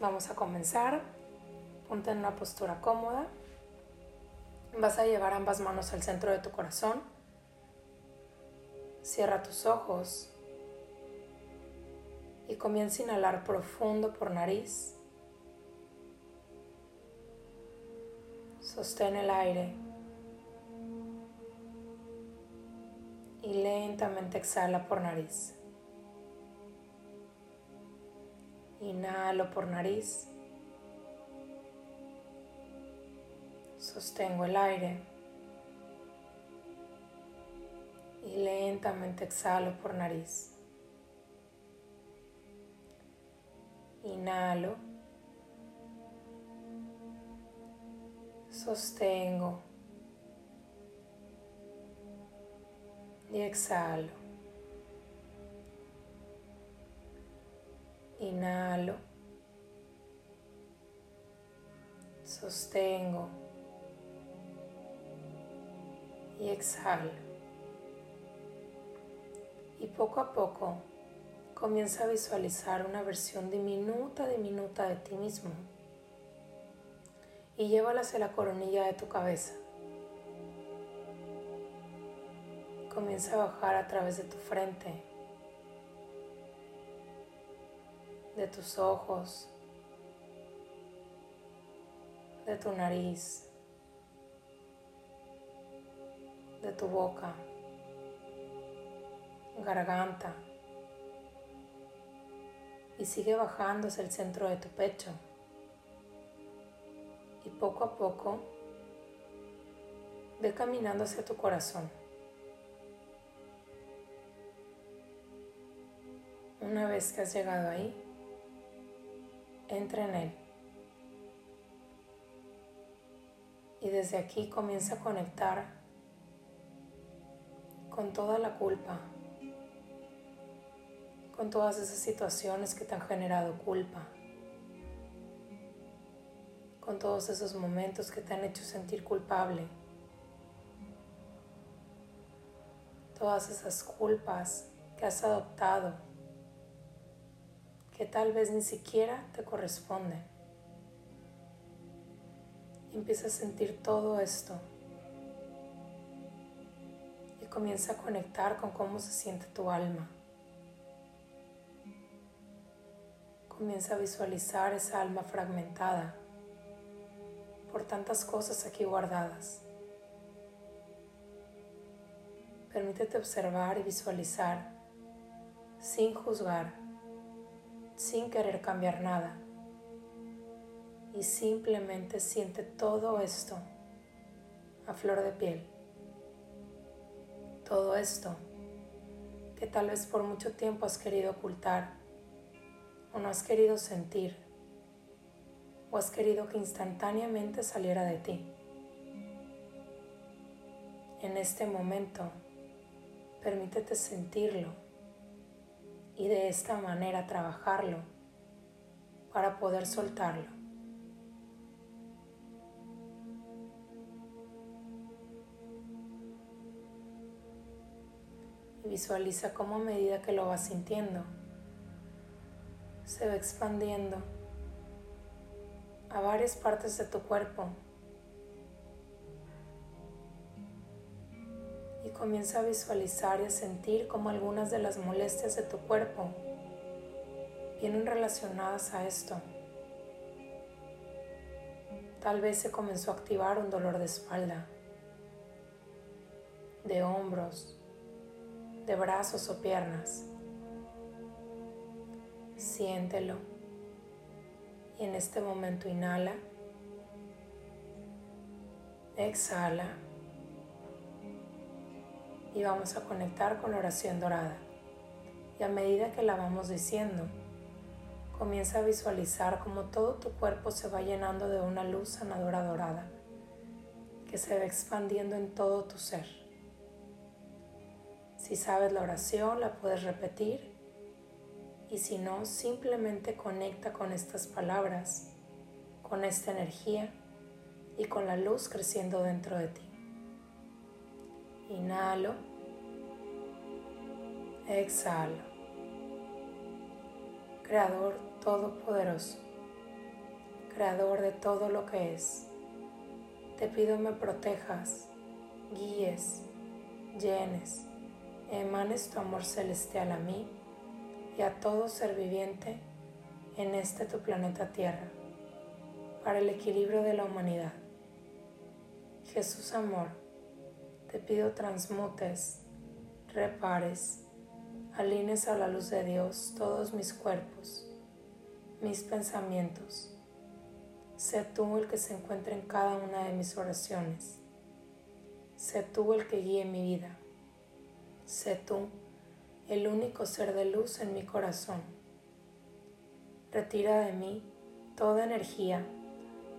Vamos a comenzar. Ponte en una postura cómoda. Vas a llevar ambas manos al centro de tu corazón. Cierra tus ojos y comienza a inhalar profundo por nariz. Sostén el aire y lentamente exhala por nariz. Inhalo por nariz. Sostengo el aire. Y lentamente exhalo por nariz. Inhalo. Sostengo. Y exhalo. Inhalo. Sostengo. Y exhalo. Y poco a poco comienza a visualizar una versión diminuta, diminuta de ti mismo. Y llévala hacia la coronilla de tu cabeza. Comienza a bajar a través de tu frente de tus ojos, de tu nariz, de tu boca, garganta y sigue bajando hacia el centro de tu pecho. Y poco a poco ve caminando hacia tu corazón. Una vez que has llegado ahí, entra en él. Y desde aquí comienza a conectar con toda la culpa, con todas esas situaciones que te han generado culpa, con todos esos momentos que te han hecho sentir culpable, todas esas culpas que has adoptado que tal vez ni siquiera te corresponden. empieza a sentir todo esto y comienza a conectar con cómo se siente tu alma. Comienza a visualizar esa alma fragmentada por tantas cosas aquí guardadas. Permítete observar y visualizar sin juzgar sin querer cambiar nada. Y simplemente siente todo esto a flor de piel. Todo esto que tal vez por mucho tiempo has querido ocultar o no has querido sentir o has querido que instantáneamente saliera de ti. En este momento, permítete sentirlo y de esta manera trabajarlo para poder soltarlo. Visualiza cómo a medida que lo vas sintiendo, se va expandiendo a varias partes de tu cuerpo comienza a visualizar y a sentir como algunas de las molestias de tu cuerpo vienen relacionadas a esto. Tal vez se comenzó a activar un dolor de espalda, de hombros, de brazos o piernas. Siéntelo y en este momento inhala, exhala y vamos a conectar con la oración dorada. Y a medida que la vamos diciendo, comienza a visualizar como todo tu cuerpo se va llenando de una luz sanadora dorada que se va expandiendo en todo tu ser. Si sabes la oración, la puedes repetir y si no, simplemente conecta con estas palabras, con esta energía y con la luz creciendo dentro de ti. Inhalo. Exhalo. Creador Todopoderoso, Creador de todo lo que es. Te pido me protejas, guíes, llenes, emanes tu amor celestial a mí y a todo ser viviente en este tu planeta Tierra, para el equilibrio de la humanidad. Jesús amor, te pido transmutes, repares, alines a la luz de Dios todos mis cuerpos, mis pensamientos. Sé tú el que se encuentre en cada una de mis oraciones. Sé tú el que guíe mi vida. Sé tú el único ser de luz en mi corazón. Retira de mí toda energía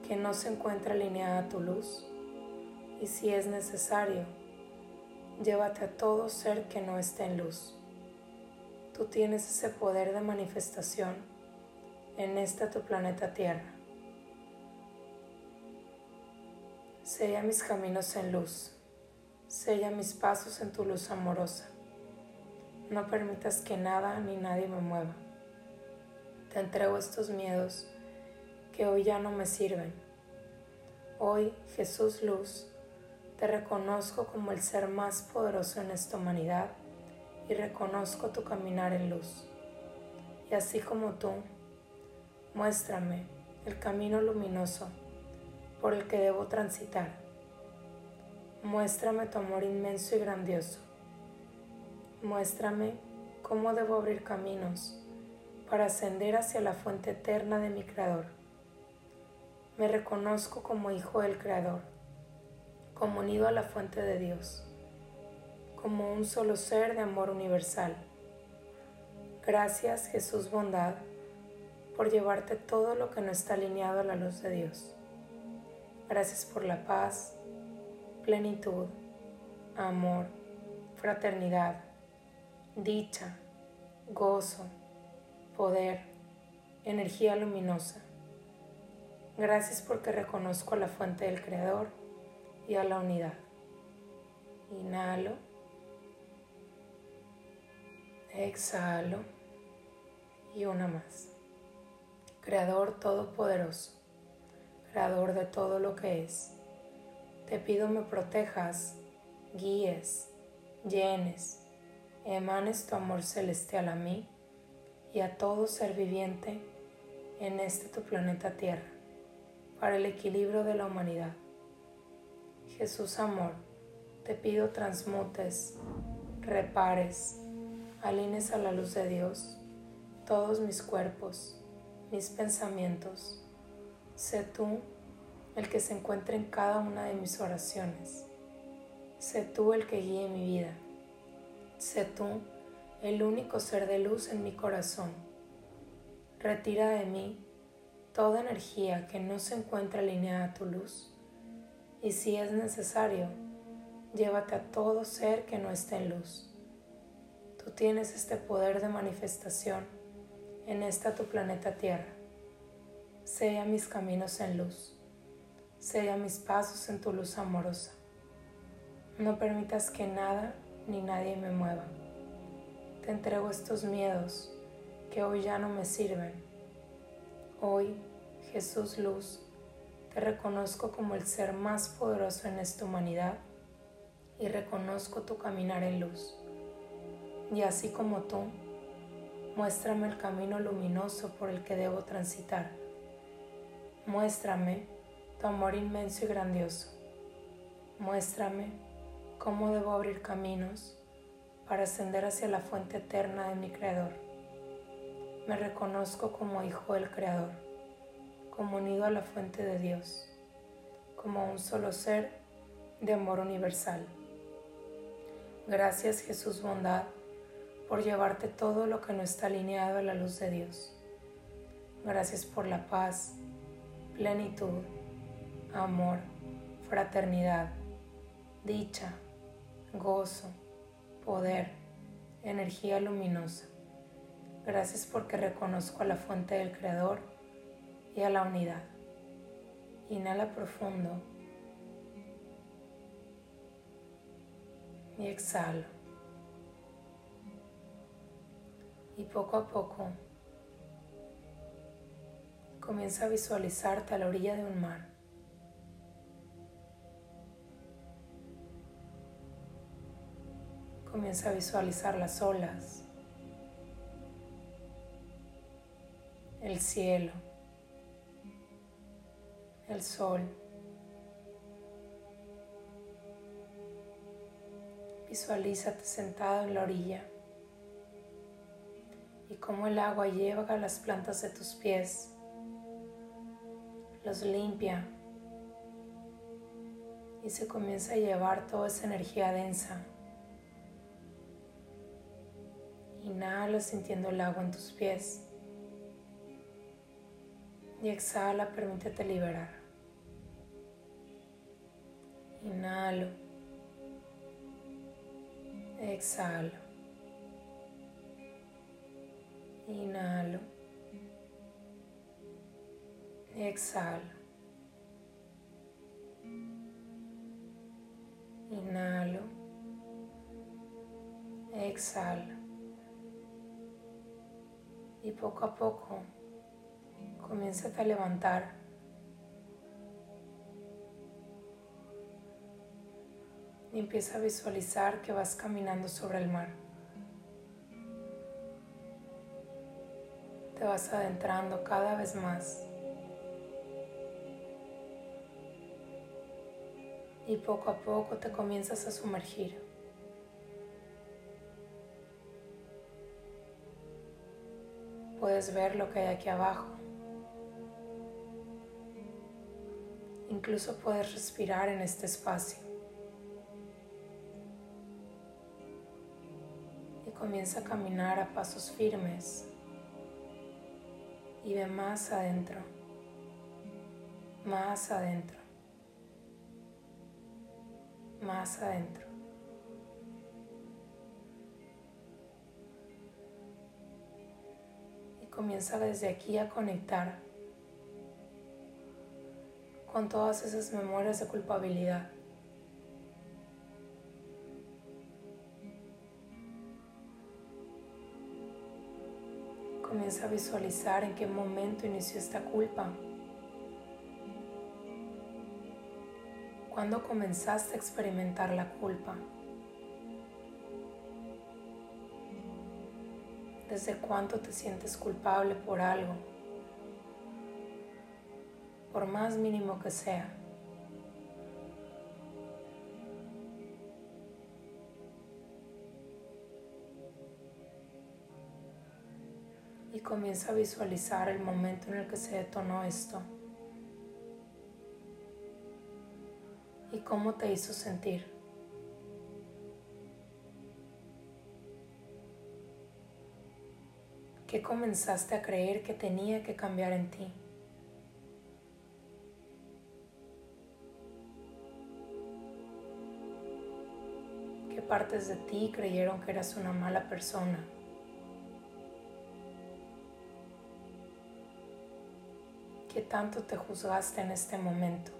que no se encuentra alineada a tu luz y si es necesario, llévate a todo ser que no esté en luz. Tú tienes ese poder de manifestación en este tu planeta Tierra. Sella mis caminos en luz, sella mis pasos en tu luz amorosa. No permitas que nada ni nadie me mueva. Te entrego estos miedos que hoy ya no me sirven. Hoy, Jesús Luz, te reconozco como el ser más poderoso en esta humanidad y reconozco tu caminar en luz. Y así como tú, muéstrame el camino luminoso por el que debo transitar. Muéstrame tu amor inmenso y grandioso Muéstrame cómo debo abrir caminos para ascender hacia la fuente eterna de mi Creador. Me reconozco como hijo del Creador, como unido a la fuente de Dios, como un solo ser de amor universal. Gracias Jesús bondad por llevarte todo lo que no está alineado a la luz de Dios. Gracias por la paz, plenitud, amor, fraternidad dicha, gozo, poder, energía luminosa. Gracias porque reconozco a la fuente del Creador y a la unidad. Inhalo. Exhalo. Y una más. Creador Todopoderoso, Creador de todo lo que es. Te pido me protejas, guíes, llenes, emanes tu amor celestial a mí y a todo ser viviente en este tu planeta Tierra, para el equilibrio de la humanidad. Jesús amor, te pido transmutes, repares, alines a la luz de Dios todos mis cuerpos, mis pensamientos. Sé tú el que se encuentre en cada una de mis oraciones. Sé tú el que guíe mi vida Sé tú el único ser de luz en mi corazón. Retira de mí toda energía que no se encuentra alineada a tu luz. Y si es necesario, llévate a todo ser que no esté en luz. Tú tienes este poder de manifestación en esta tu planeta Tierra. Sella mis caminos en luz. Sella mis pasos en tu luz amorosa. No permitas que nada ni nadie me mueva. Te entrego estos miedos que hoy ya no me sirven. Hoy, Jesús Luz, te reconozco como el ser más poderoso en esta humanidad y reconozco tu caminar en luz. Y así como tú, muéstrame el camino luminoso por el que debo transitar. Muéstrame tu amor inmenso y grandioso. Muéstrame cómo debo abrir caminos para ascender hacia la fuente eterna de mi Creador. Me reconozco como hijo del Creador, como unido a la fuente de Dios, como un solo ser de amor universal. Gracias Jesús bondad por llevarte todo lo que no está alineado a la luz de Dios. Gracias por la paz, plenitud, amor, fraternidad, dicha, gozo, poder, energía luminosa. Gracias porque reconozco a la fuente del Creador y a la unidad. Inhala profundo y exhalo. Y poco a poco Comienza a visualizarte a la orilla de un mar. Comienza a visualizar las olas, el cielo, el sol. Visualízate sentado en la orilla y cómo el agua lleva a las plantas de tus pies, los limpia y se comienza a llevar toda esa energía densa. Inhala sintiendo el agua en tus pies y exhala, permítete liberar. Inhalo. Exhalo. Inhalo. Exhalo. Inhalo. Exhalo. Y poco a poco comienza a levantar. Y empieza a visualizar que vas caminando sobre el mar. Te vas adentrando cada vez más. Y poco a poco te comienzas a sumergir. Puedes ver lo que hay aquí abajo. Incluso puedes respirar en este espacio. Comienza a caminar a pasos firmes. Y ve más adentro. Más adentro. Más adentro. Y comienza desde aquí a conectar con todas esas memorias de culpabilidad. A visualizar en qué momento inició esta culpa. ¿Cuándo comenzaste a experimentar la culpa? ¿Desde cuánto te sientes culpable por algo? por más mínimo que sea. Comienza a visualizar el momento en el que se detonó esto. Y cómo te hizo sentir. ¿Qué comenzaste a creer que tenía que cambiar en ti? partes de ti creyeron que eras una mala persona. ¿Qué tanto te juzgaste en este momento?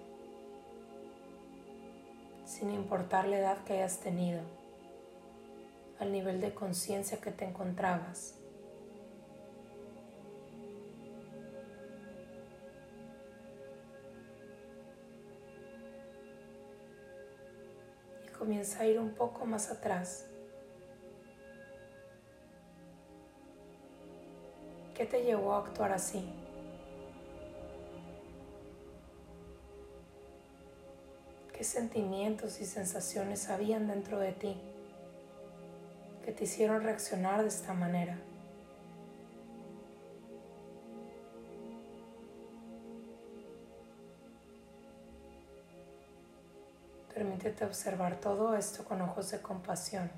Sin importar la edad que hayas tenido, al nivel de conciencia que te encontrabas. comienza a ir un poco más atrás. ¿Qué te llevó a actuar así? ¿Qué sentimientos y sensaciones habían dentro de ti que te hicieron reaccionar de esta manera? Permítete observar todo esto con ojos de compasión.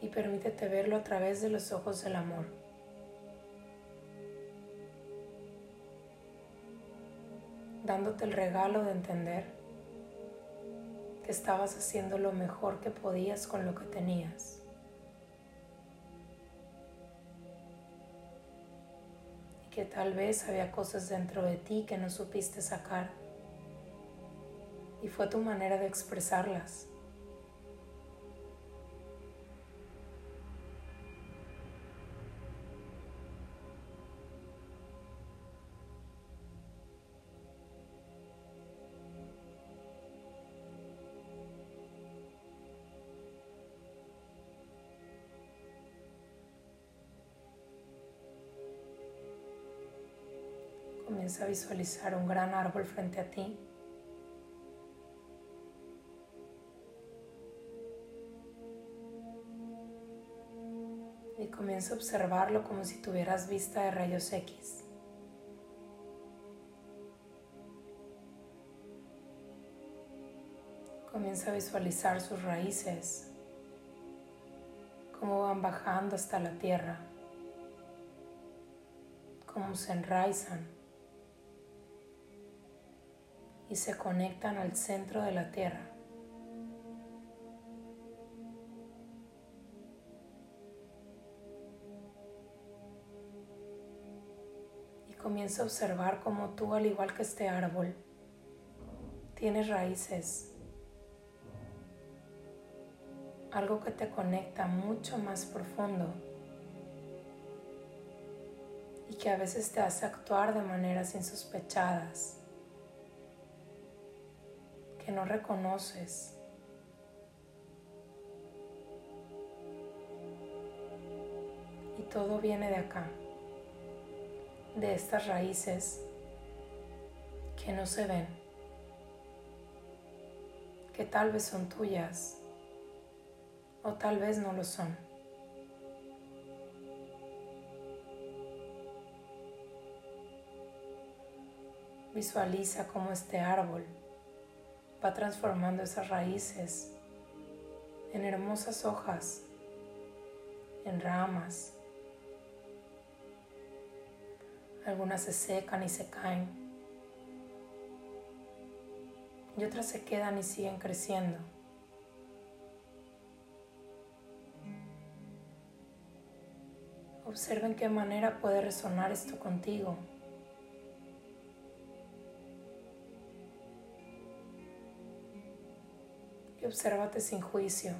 Y permítete verlo a través de los ojos del amor. El regalo de entender que estabas haciendo lo mejor que podías con lo que tenías. que tal vez había cosas dentro de ti que no supiste sacar y fue tu manera de expresarlas. Visualizar un gran árbol frente a ti. Y comienza a observarlo como si tuvieras vista de rayos X. Comienza a visualizar sus raíces, cómo van bajando hasta la tierra, cómo se enraizan y se conectan al centro de la Tierra. Y comienza a observar cómo tú, al igual que este árbol, tienes raíces, algo que te conecta mucho más profundo y que a veces te hace actuar de maneras insospechadas que no reconoces. Y todo viene de acá, de estas raíces que no se ven, que tal vez son tuyas o tal vez no lo son. Visualiza cómo este árbol va transformando esas raíces en hermosas hojas, en ramas. Algunas se secan y se caen. Y otras se quedan y siguen creciendo. Observen qué manera puede resonar esto contigo. Y obsérvate sin juicio.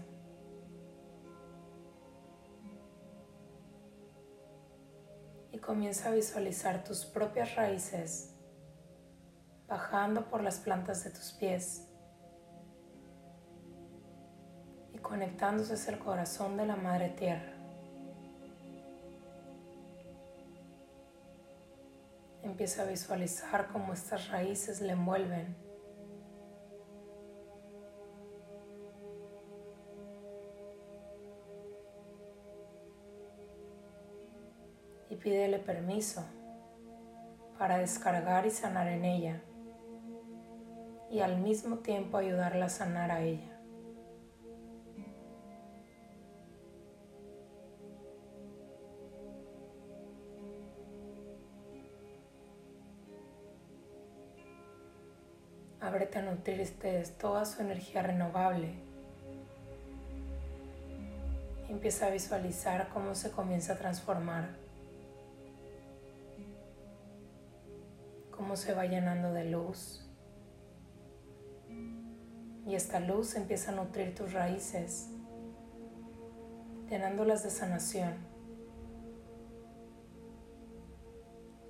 Y comienza a visualizar tus propias raíces bajando por las plantas de tus pies y conectándose hacia el corazón de la Madre Tierra. Empieza a visualizar cómo estas raíces le envuelven pídele permiso para descargar y sanar en ella y al mismo tiempo ayudarla a sanar a ella. Ábrete a nutrirte de toda su energía renovable. empieza a visualizar cómo se comienza a transformar cómo se va llenando de luz. Y esta luz empieza a nutrir tus raíces, llenándolas de sanación.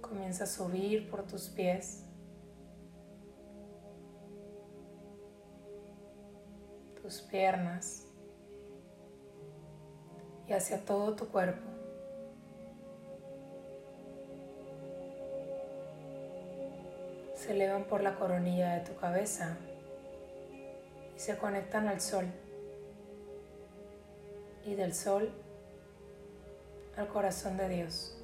Comienza a subir por tus pies, tus piernas y hacia todo tu cuerpo. Se elevan por la coronilla de tu cabeza y se conectan al sol y del sol al corazón de Dios.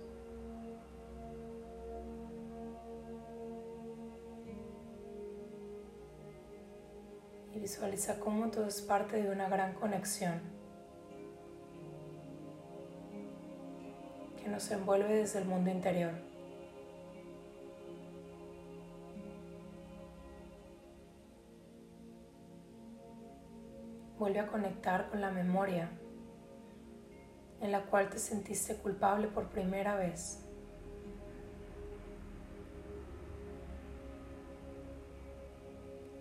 Y visualiza cómo todo es parte de una gran conexión que nos envuelve desde el mundo interior. Vuelve a conectar con la memoria en la cual te sentiste culpable por primera vez.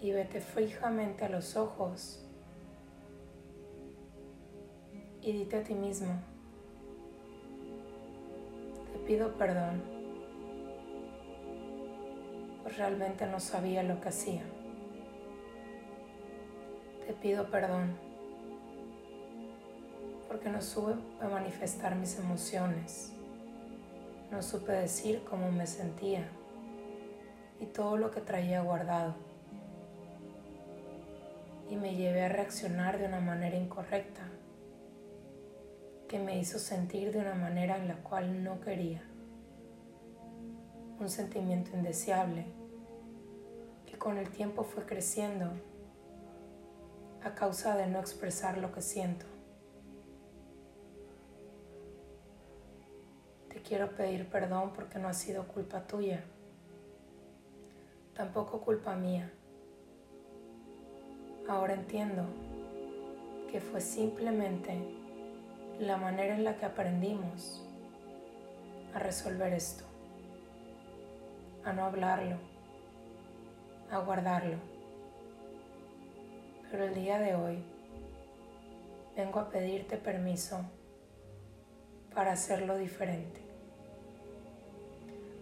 Y vete fijamente a los ojos y dite a ti mismo, te pido perdón, pues realmente no sabía lo que hacía. Te pido perdón porque no supe manifestar mis emociones, no supe decir cómo me sentía y todo lo que traía guardado. Y me llevé a reaccionar de una manera incorrecta, que me hizo sentir de una manera en la cual no quería. Un sentimiento indeseable que con el tiempo fue creciendo a causa de no expresar lo que siento. Te quiero pedir perdón porque no ha sido culpa tuya tampoco culpa mía. Ahora entiendo que fue simplemente la manera en la que aprendimos a resolver esto, a no hablarlo, a guardarlo. Pero el día de hoy vengo a pedirte permiso para hacerlo diferente,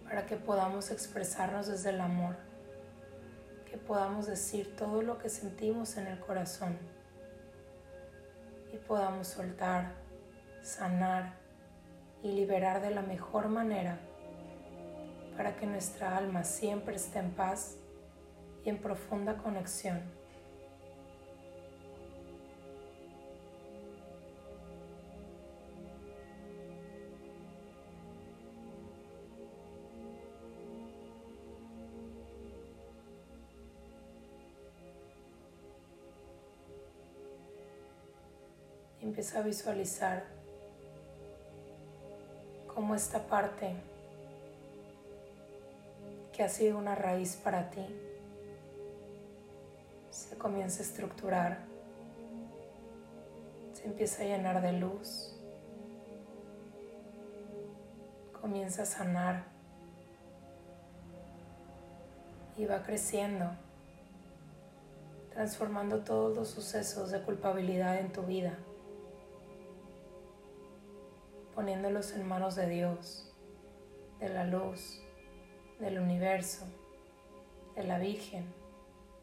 para que podamos expresarnos desde el amor. Podamos decir todo lo que sentimos en el corazón. Y podamos soltar, sanar y liberar de la mejor manera para que nuestra alma siempre esté en paz y en profunda conexión empieza a visualizar cómo esta parte que ha sido una raíz para ti se comienza a estructurar, se empieza a llenar de luz, comienza a sanar y va creciendo, transformando todos los sucesos de culpabilidad en tu vida poniéndolos en manos de Dios, de la luz, del universo, de la Virgen,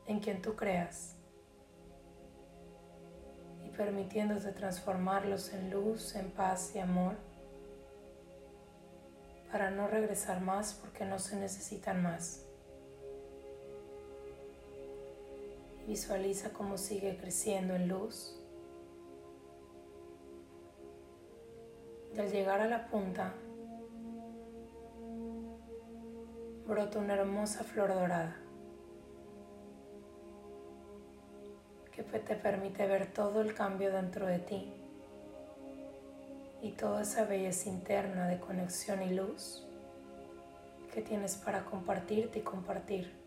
en quien tú creas, y permitiéndote transformarlos en luz, en paz y amor, para no regresar más porque no se necesitan más. Visualiza cómo sigue creciendo en luz y al llegar a la punta brota una hermosa flor dorada que te permite ver todo el cambio dentro de ti y toda esa belleza interna de conexión y luz que tienes para compartirte y compartir.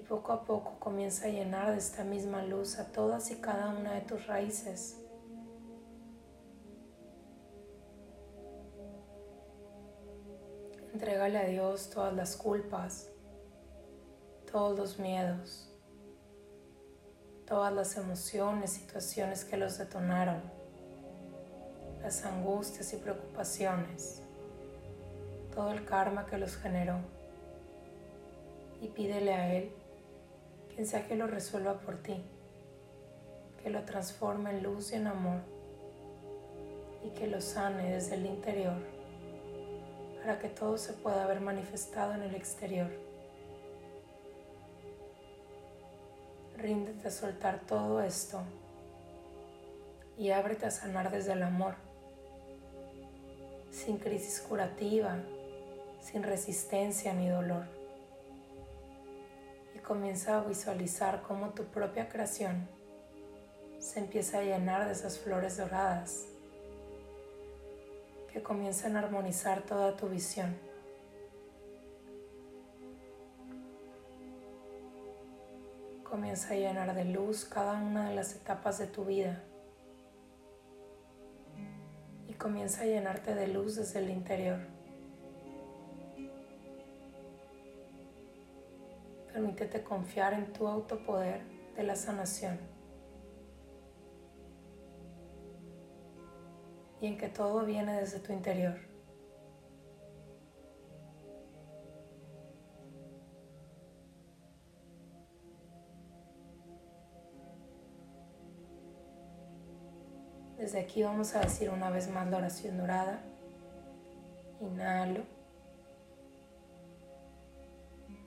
Y poco a poco comienza a llenar de esta misma luz a todas y cada una de tus raíces. Entrégale a Dios todas las culpas, todos los miedos, todas las emociones, situaciones que los detonaron, las angustias y preocupaciones, todo el karma que los generó. Y pídele a Él quien sea que lo resuelva por ti, que lo transforme en luz y en amor y que lo sane desde el interior para que todo se pueda ver manifestado en el exterior. Ríndete a soltar todo esto y ábrete a sanar desde el amor, sin crisis curativa, sin resistencia ni dolor comienza a visualizar cómo tu propia creación se empieza a llenar de esas flores doradas que comienzan a armonizar toda tu visión. Comienza a llenar de luz cada una de las etapas de tu vida y comienza a llenarte de luz desde el interior. Permítete confiar en tu autopoder de la sanación y en que todo viene desde tu interior. Desde aquí vamos a decir una vez más la oración dorada Inhalo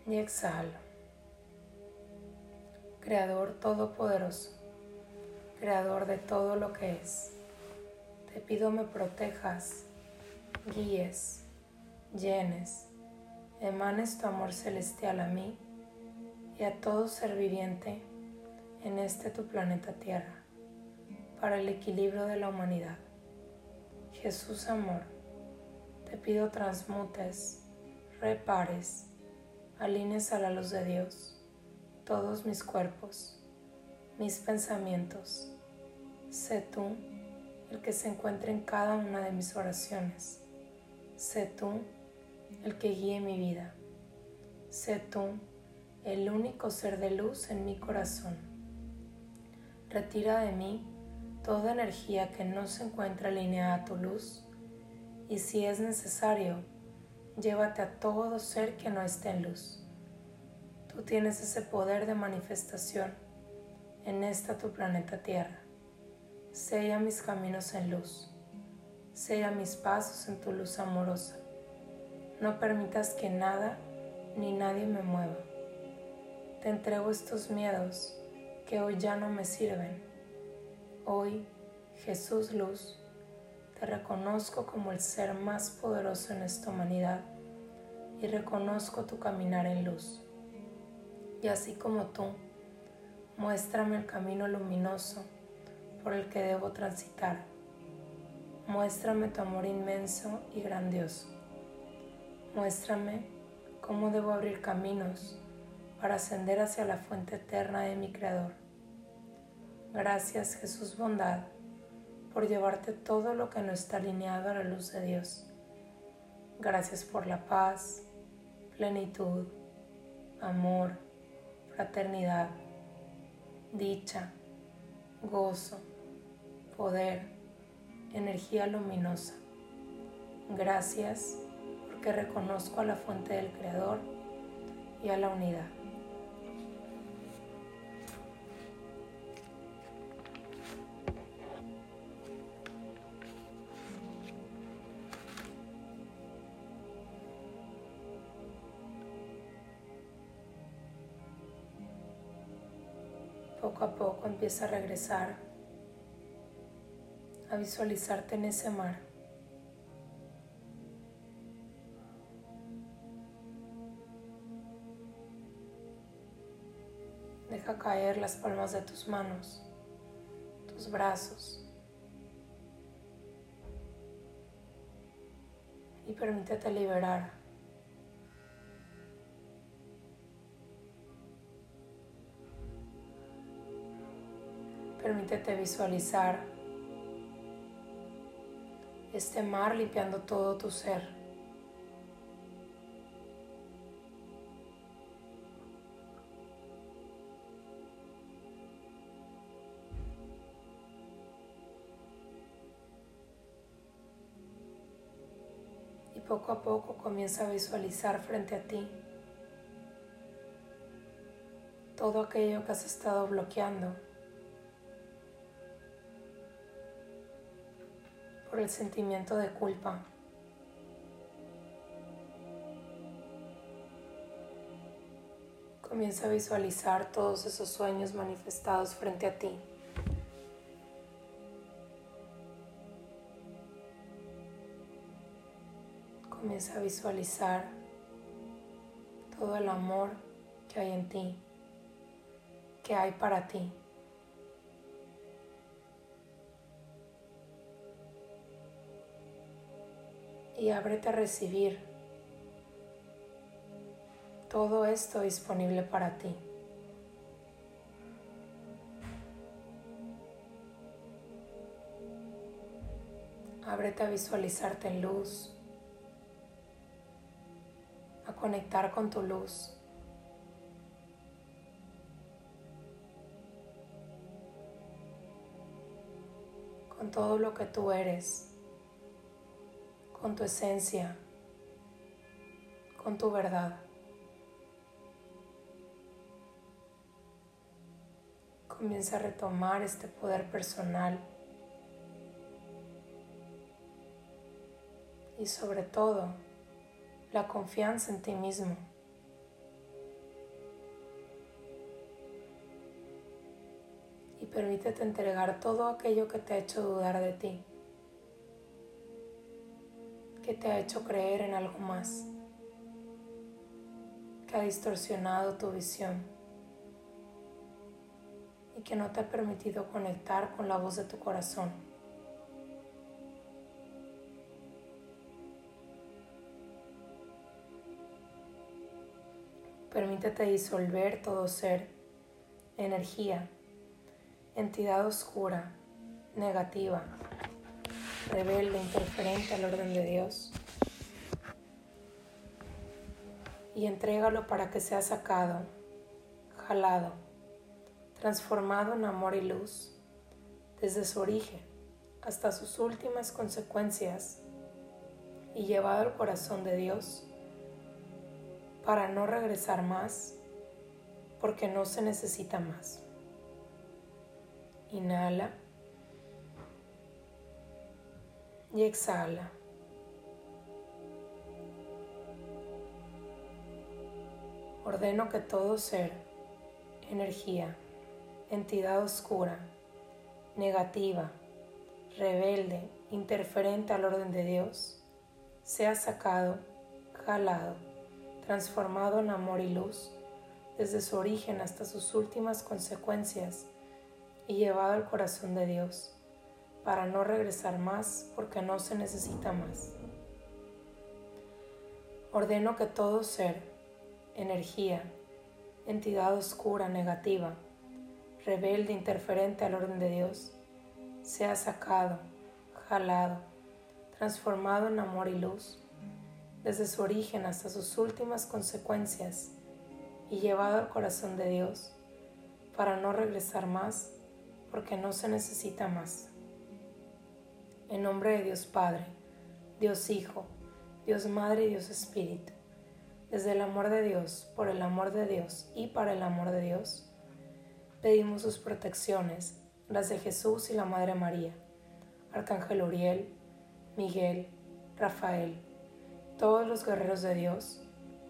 y exhalo. Creador Todopoderoso, Creador de todo lo que es, te pido me protejas, guíes, llenes, emanes tu amor celestial a mí y a todo ser viviente en este tu planeta Tierra, para el equilibrio de la humanidad. Jesús amor, te pido transmutes, repares, alines a la luz de Dios todos mis cuerpos, mis pensamientos. Sé tú el que se encuentre en cada una de mis oraciones. Sé tú el que guíe mi vida. Sé tú el único ser de luz en mi corazón. Retira de mí toda energía que no se encuentra alineada a tu luz y si es necesario, llévate a todo ser que no esté en luz. Tú tienes ese poder de manifestación en esta tu planeta Tierra. Sella mis caminos en luz. Sella mis pasos en tu luz amorosa. No permitas que nada ni nadie me mueva. Te entrego estos miedos que hoy ya no me sirven. Hoy, Jesús Luz, te reconozco como el ser más poderoso en esta humanidad y reconozco tu caminar en luz. Y así como tú, muéstrame el camino luminoso por el que debo transitar. Muéstrame tu amor inmenso y grandioso. Muéstrame cómo debo abrir caminos para ascender hacia la fuente eterna de mi Creador. Gracias Jesús bondad por llevarte todo lo que no está alineado a la luz de Dios. Gracias por la paz, plenitud, amor, fraternidad, dicha, gozo, poder, energía luminosa. Gracias porque reconozco a la fuente del Creador y a la unidad. Poco a poco empieza a regresar, a visualizarte en ese mar. Deja caer las palmas de tus manos, tus brazos. Y permítete liberar Permítete visualizar este mar limpiando todo tu ser. Y poco a poco comienza a visualizar frente a ti todo aquello que has estado bloqueando. Por el sentimiento de culpa. Comienza a visualizar todos esos sueños manifestados frente a ti. Comienza a visualizar todo el amor que hay en ti, que hay para ti. Y ábrete a recibir todo esto disponible para ti. Ábrete a visualizarte en luz, a conectar con tu luz. con todo lo que tú eres con tu esencia, con tu verdad. Comienza a retomar este poder personal y sobre todo la confianza en ti mismo. Y permítete entregar todo aquello que te ha hecho dudar de ti, que te ha hecho creer en algo más, que ha distorsionado tu visión y que no te ha permitido conectar con la voz de tu corazón. Permítete disolver todo ser, energía, entidad oscura, negativa, rebelde, interferente al orden de Dios. Y entrégalo para que sea sacado, jalado, transformado en amor y luz, desde su origen hasta sus últimas consecuencias y llevado al corazón de Dios para no regresar más porque no se necesita más. Inhala y exhala. Ordeno que todo ser, energía, entidad oscura, negativa, rebelde, interferente al orden de Dios, sea sacado, jalado transformado en amor y luz, desde su origen hasta sus últimas consecuencias, y llevado al corazón de Dios, para no regresar más porque no se necesita más. Ordeno que todo ser, energía, entidad oscura, negativa, rebelde, interferente al orden de Dios, sea sacado, jalado, transformado en amor y luz, desde su origen hasta sus últimas consecuencias y llevado al corazón de Dios para no regresar más porque no se necesita más. En nombre de Dios Padre, Dios Hijo, Dios Madre y Dios Espíritu, desde el amor de Dios, por el amor de Dios y para el amor de Dios, pedimos sus protecciones, las de Jesús y la Madre María, Arcángel Uriel, Miguel, Rafael, todos los guerreros de Dios,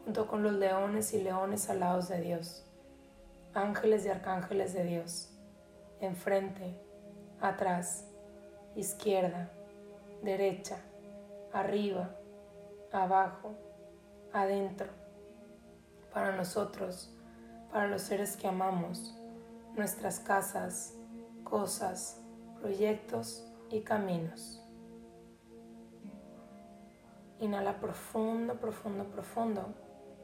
junto con los leones y leones alados de Dios, ángeles y arcángeles de Dios, enfrente, atrás, izquierda, derecha, arriba, abajo, adentro, para nosotros, para los seres que amamos, nuestras casas, cosas, proyectos y caminos. Inhala profundo, profundo, profundo,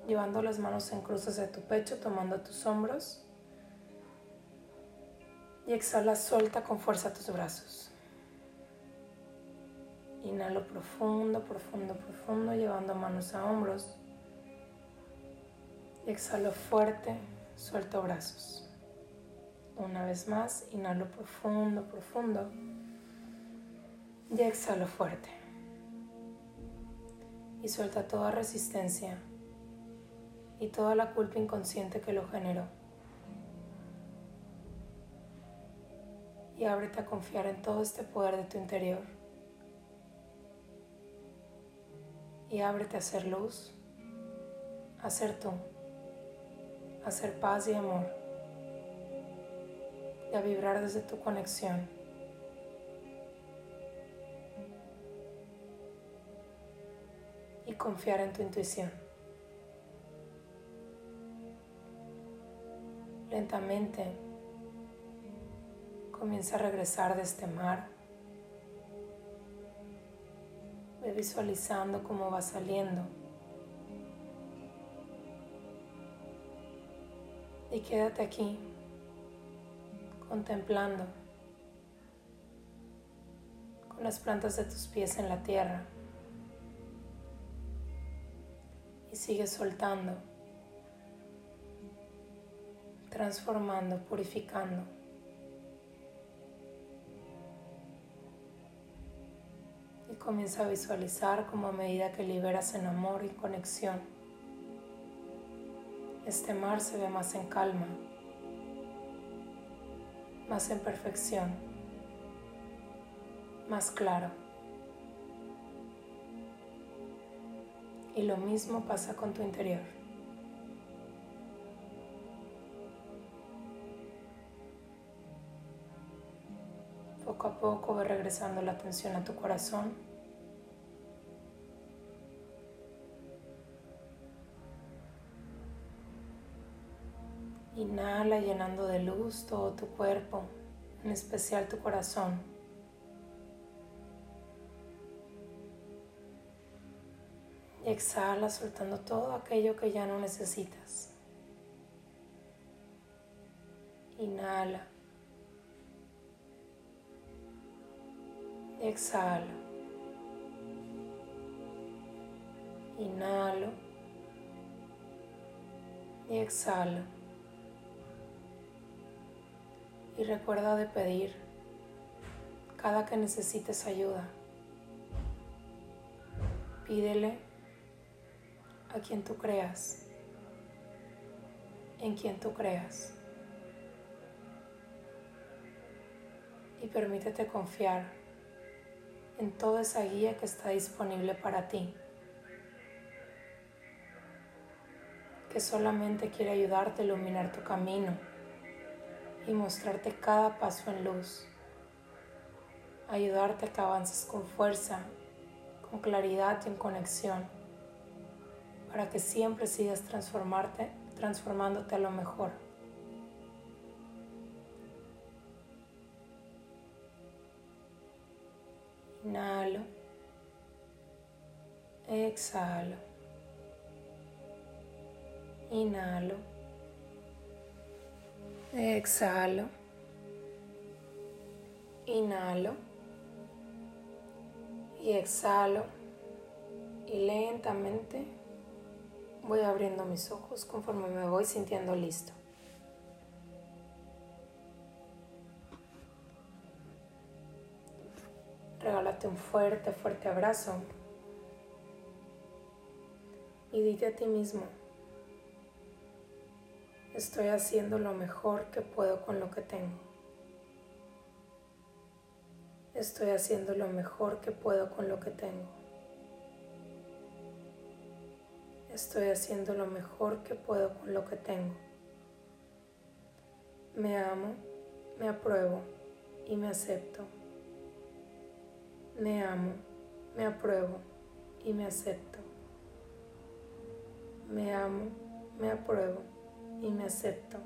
llevando las manos en cruces de tu pecho, tomando tus hombros. Y exhala, suelta con fuerza tus brazos. Inhalo profundo, profundo, profundo, llevando manos a hombros. Exhalo fuerte, suelto brazos. Una vez más, inhalo profundo, profundo. Y exhalo fuerte y suelta toda resistencia y toda la culpa inconsciente que lo generó. Y ábrete a confiar en todo este poder de tu interior. Y ábrete a hacer luz, a ser tú, a ser paz y amor, y a vibrar desde tu conexión y confiar en tu intuición. Lentamente comienza a regresar de este mar. Visualizando cómo va saliendo. Y quédate aquí contemplando con las plantas de tus pies en la tierra. y sigue soltando, transformando, purificando. Comienza a visualizar como a medida que liberas en amor y conexión, este mar se ve más en calma, más en perfección, más claro Y lo mismo pasa con tu interior. Poco a poco ve regresando la atención a tu corazón. Inhala llenando de luz todo tu cuerpo, en especial tu corazón. Y exhala soltando todo aquello que ya no necesitas. Inhala. Exhalo. Inhalo. Y exhalo. Y recuerda de pedir cada que necesites ayuda. Pídele a quien tú creas, en quien tú creas. Y permítete confiar en toda esa guía que está disponible para ti, que solamente quiere ayudarte a iluminar tu camino y mostrarte cada paso en luz, ayudarte a que avances con fuerza, con claridad y en conexión, para que siempre sigas transformarte, transformándote a lo mejor. Inhalo. Exhalo. Inhalo. Exhalo. Inhalo. Y exhalo. Y lentamente voy abriendo mis ojos conforme me voy sintiendo listo. regálate un fuerte, fuerte abrazo y dite a ti mismo, estoy haciendo lo mejor que puedo con lo que tengo. Estoy haciendo lo mejor que puedo con lo que tengo. Estoy haciendo lo mejor que puedo con lo que tengo. Me amo, me apruebo y me acepto. Me amo, me apruebo y me acepto. Me amo, me apruebo y me acepto.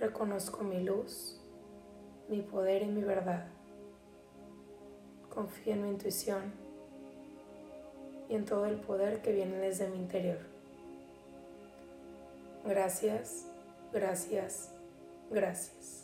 Reconozco mi luz, mi poder y mi verdad. Confío en mi intuición y en todo el poder que viene desde mi interior. Gracias, gracias, gracias.